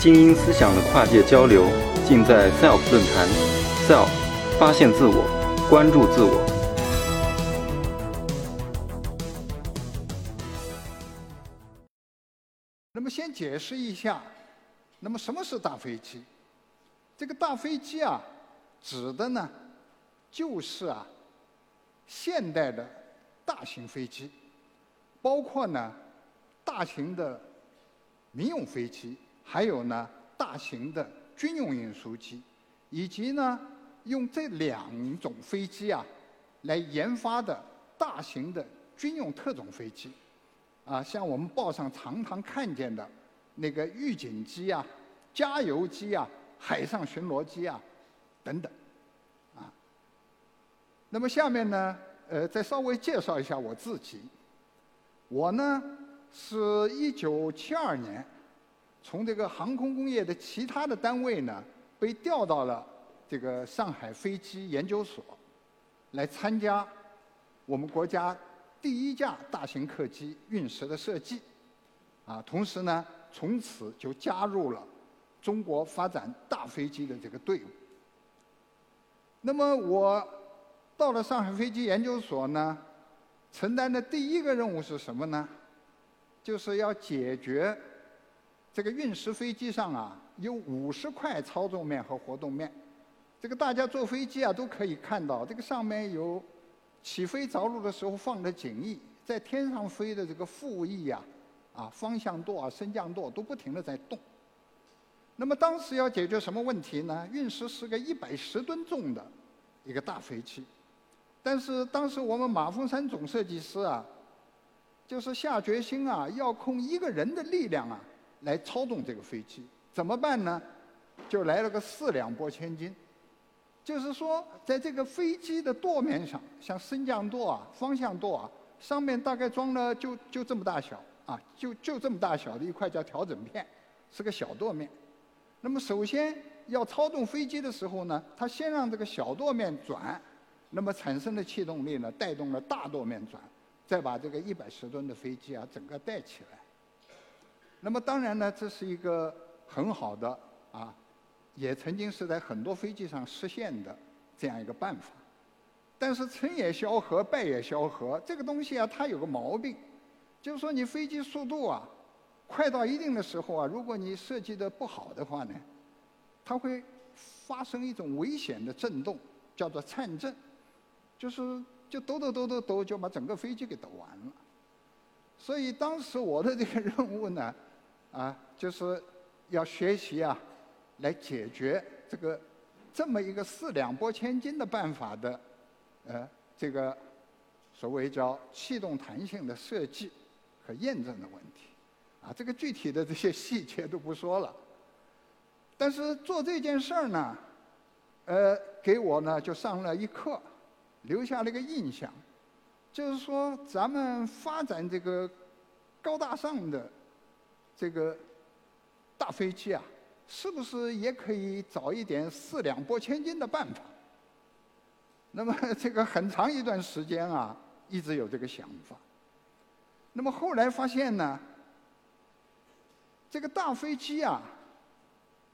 精英思想的跨界交流，尽在 SELF 论坛。SELF，发现自我，关注自我。那么先解释一下，那么什么是大飞机？这个大飞机啊，指的呢，就是啊，现代的大型飞机，包括呢，大型的民用飞机，还有呢，大型的军用运输机，以及呢，用这两种飞机啊，来研发的大型的军用特种飞机。啊，像我们报上常常看见的那个预警机啊、加油机啊、海上巡逻机啊等等，啊。那么下面呢，呃，再稍微介绍一下我自己。我呢是一九七二年从这个航空工业的其他的单位呢被调到了这个上海飞机研究所，来参加我们国家。第一架大型客机运十的设计，啊，同时呢，从此就加入了中国发展大飞机的这个队伍。那么我到了上海飞机研究所呢，承担的第一个任务是什么呢？就是要解决这个运十飞机上啊有五十块操纵面和活动面，这个大家坐飞机啊都可以看到，这个上面有。起飞着陆的时候放的襟翼，在天上飞的这个副翼呀，啊，方向舵啊、升降舵都不停的在动。那么当时要解决什么问题呢？运十是个一百十吨重的一个大飞机，但是当时我们马峰山总设计师啊，就是下决心啊，要控一个人的力量啊来操纵这个飞机，怎么办呢？就来了个四两拨千斤。就是说，在这个飞机的舵面上，像升降舵啊、方向舵啊，上面大概装了就就这么大小啊，就就这么大小的一块叫调整片，是个小舵面。那么首先要操纵飞机的时候呢，它先让这个小舵面转，那么产生的气动力呢，带动了大舵面转，再把这个一百十吨的飞机啊整个带起来。那么当然呢，这是一个很好的啊。也曾经是在很多飞机上实现的这样一个办法，但是成也萧何，败也萧何。这个东西啊，它有个毛病，就是说你飞机速度啊，快到一定的时候啊，如果你设计的不好的话呢，它会发生一种危险的震动，叫做颤震，就是就抖抖抖抖抖，就把整个飞机给抖完了。所以当时我的这个任务呢，啊，就是要学习啊。来解决这个这么一个四两拨千斤的办法的，呃，这个所谓叫气动弹性的设计和验证的问题，啊，这个具体的这些细节都不说了。但是做这件事儿呢，呃，给我呢就上了一课，留下了一个印象，就是说咱们发展这个高大上的这个大飞机啊。是不是也可以找一点四两拨千斤的办法？那么 这个很长一段时间啊，一直有这个想法。那么后来发现呢，这个大飞机啊，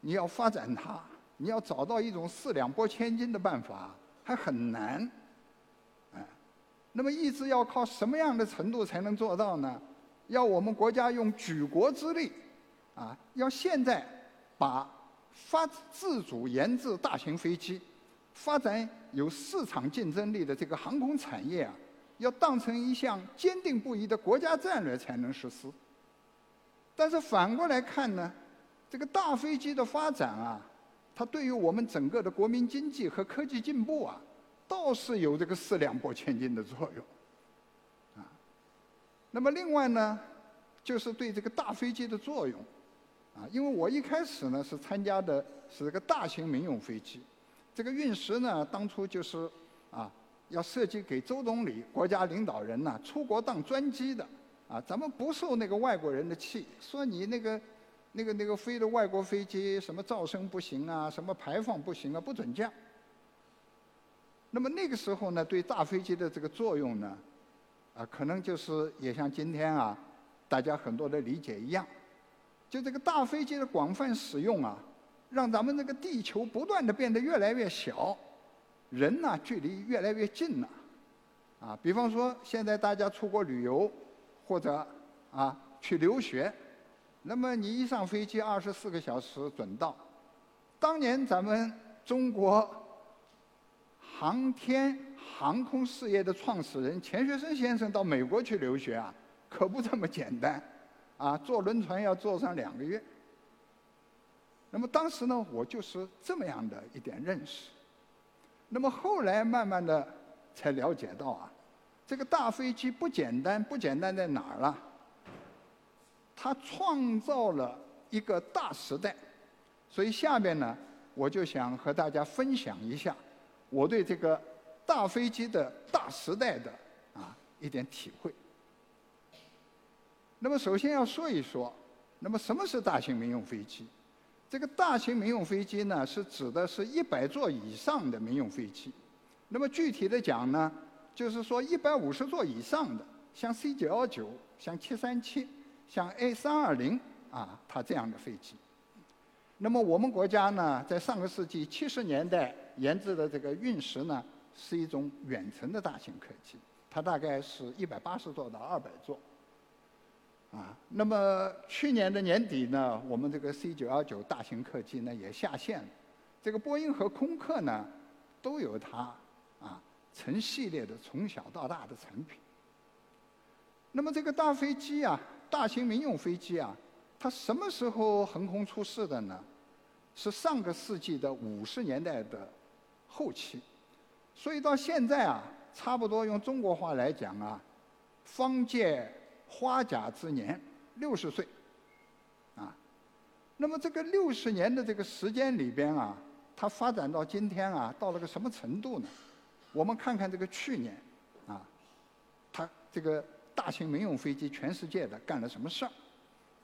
你要发展它，你要找到一种四两拨千斤的办法，还很难。哎，那么一直要靠什么样的程度才能做到呢？要我们国家用举国之力，啊，要现在。把发自主研制大型飞机、发展有市场竞争力的这个航空产业啊，要当成一项坚定不移的国家战略才能实施。但是反过来看呢，这个大飞机的发展啊，它对于我们整个的国民经济和科技进步啊，倒是有这个四两拨千斤的作用。那么另外呢，就是对这个大飞机的作用。啊，因为我一开始呢是参加的是这个大型民用飞机，这个运十呢当初就是啊要设计给周总理国家领导人呐出国当专机的，啊咱们不受那个外国人的气，说你那个那个那个飞的外国飞机什么噪声不行啊，什么排放不行啊，不准降。那么那个时候呢，对大飞机的这个作用呢，啊可能就是也像今天啊大家很多的理解一样。就这个大飞机的广泛使用啊，让咱们这个地球不断的变得越来越小，人呢距离越来越近了。啊，比方说现在大家出国旅游，或者啊去留学，那么你一上飞机，二十四个小时准到。当年咱们中国航天航空事业的创始人钱学森先生到美国去留学啊，可不这么简单，啊，坐轮船要坐上两个月。那么当时呢，我就是这么样的一点认识。那么后来慢慢的才了解到啊，这个大飞机不简单，不简单在哪儿了？它创造了一个大时代。所以下面呢，我就想和大家分享一下我对这个大飞机的大时代的啊一点体会。那么首先要说一说，那么什么是大型民用飞机？这个大型民用飞机呢，是指的是一百座以上的民用飞机。那么具体的讲呢，就是说一百五十座以上的，像 C 九幺九、像七三七、像 A 三二零啊，它这样的飞机。那么我们国家呢，在上个世纪七十年代研制的这个运十呢，是一种远程的大型客机，它大概是一百八十座到二百座。啊，那么去年的年底呢，我们这个 C 九幺九大型客机呢也下线了。这个波音和空客呢，都有它啊成系列的从小到大的产品。那么这个大飞机啊，大型民用飞机啊，它什么时候横空出世的呢？是上个世纪的五十年代的后期，所以到现在啊，差不多用中国话来讲啊，方届花甲之年，六十岁，啊，那么这个六十年的这个时间里边啊，它发展到今天啊，到了个什么程度呢？我们看看这个去年，啊，它这个大型民用飞机全世界的干了什么事儿？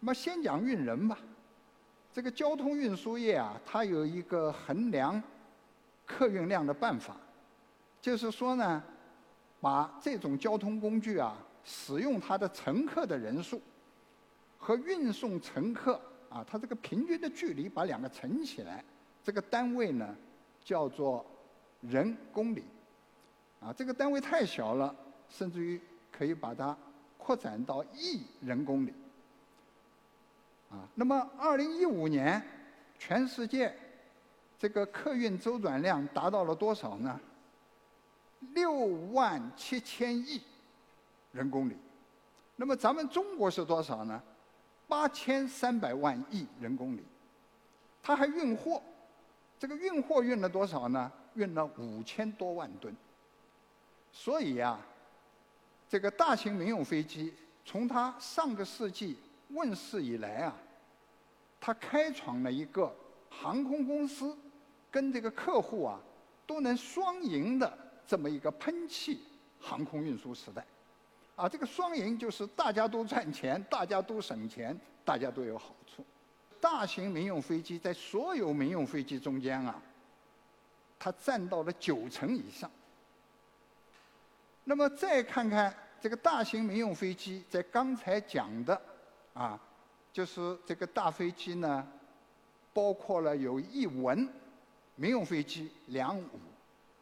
那么先讲运人吧。这个交通运输业啊，它有一个衡量客运量的办法，就是说呢，把这种交通工具啊，使用它的乘客的人数和运送乘客啊，它这个平均的距离，把两个乘起来，这个单位呢叫做人公里。啊，这个单位太小了，甚至于可以把它扩展到亿人公里。啊，那么二零一五年，全世界这个客运周转量达到了多少呢？六万七千亿人公里。那么咱们中国是多少呢？八千三百万亿人公里。它还运货，这个运货运了多少呢？运了五千多万吨。所以呀，这个大型民用飞机从它上个世纪。问世以来啊，它开创了一个航空公司跟这个客户啊都能双赢的这么一个喷气航空运输时代。啊，这个双赢就是大家都赚钱，大家都省钱，大家都有好处。大型民用飞机在所有民用飞机中间啊，它占到了九成以上。那么再看看这个大型民用飞机在刚才讲的。啊，就是这个大飞机呢，包括了有一文民用飞机、两五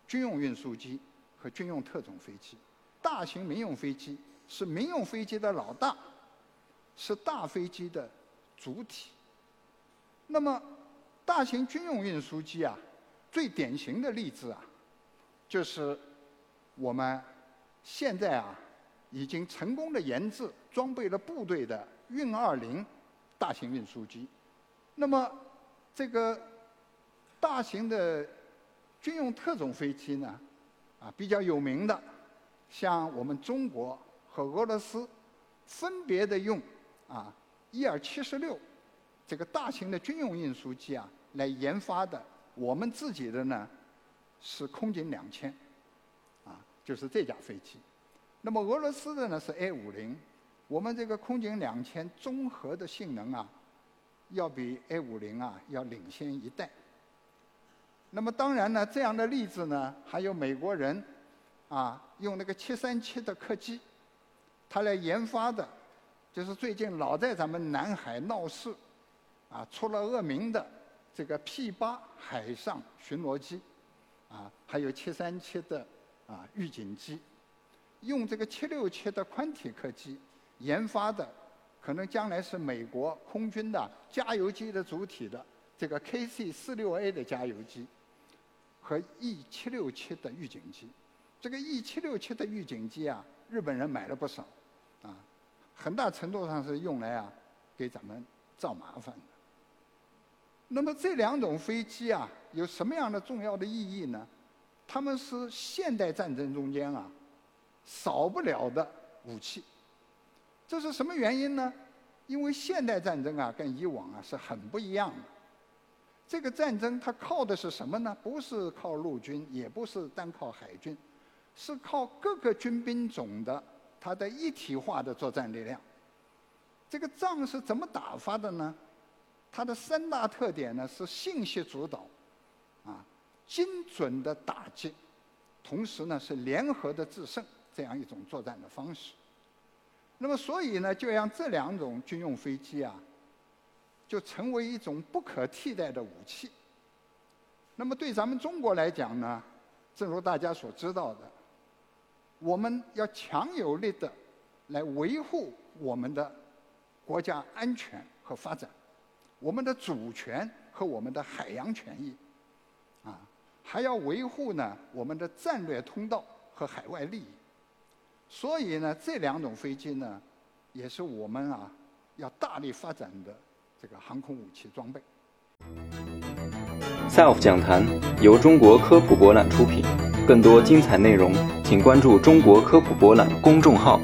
军用运输机和军用特种飞机。大型民用飞机是民用飞机的老大，是大飞机的主体。那么，大型军用运输机啊，最典型的例子啊，就是我们现在啊已经成功的研制、装备了部队的。运二零大型运输机，那么这个大型的军用特种飞机呢，啊比较有名的，像我们中国和俄罗斯分别的用啊伊尔七十六这个大型的军用运输机啊来研发的，我们自己的呢是空警两千，啊就是这架飞机，那么俄罗斯的呢是 A 五零。我们这个空警两千综合的性能啊，要比 A 五零啊要领先一代。那么当然呢，这样的例子呢，还有美国人啊用那个七三七的客机，他来研发的，就是最近老在咱们南海闹事啊出了恶名的这个 P 八海上巡逻机，啊，还有七三七的啊预警机，用这个七六七的宽体客机研发的，可能将来是美国空军的加油机的主体的这个 KC 四六 A 的加油机和 E 七六七的预警机。这个 E 七六七的预警机啊，日本人买了不少，啊，很大程度上是用来啊给咱们造麻烦的。那么这两种飞机啊，有什么样的重要的意义呢？它们是现代战争中间啊少不了的武器。这是什么原因呢？因为现代战争啊跟以往啊是很不一样的。这个战争它靠的是什么呢？不是靠陆军，也不是单靠海军。是靠各个军兵种的它的一体化的作战力量。这个仗是怎么打发的呢？它的三大特点呢是信息主导，啊，精准的打击，同时呢是联合的制胜这样一种作战的方式。那么所以呢，就让这两种军用飞机啊，就成为一种不可替代的武器。那么对咱们中国来讲呢，正如大家所知道的。我们要强有力的来维护我们的国家安全和发展，我们的主权和我们的海洋权益，啊，还要维护呢我们的战略通道和海外利益。所以呢，这两种飞机呢，也是我们啊要大力发展的这个航空武器装备。SELF 讲坛由中国科普博览出品。更多精彩内容，请关注中国科普博览公众号。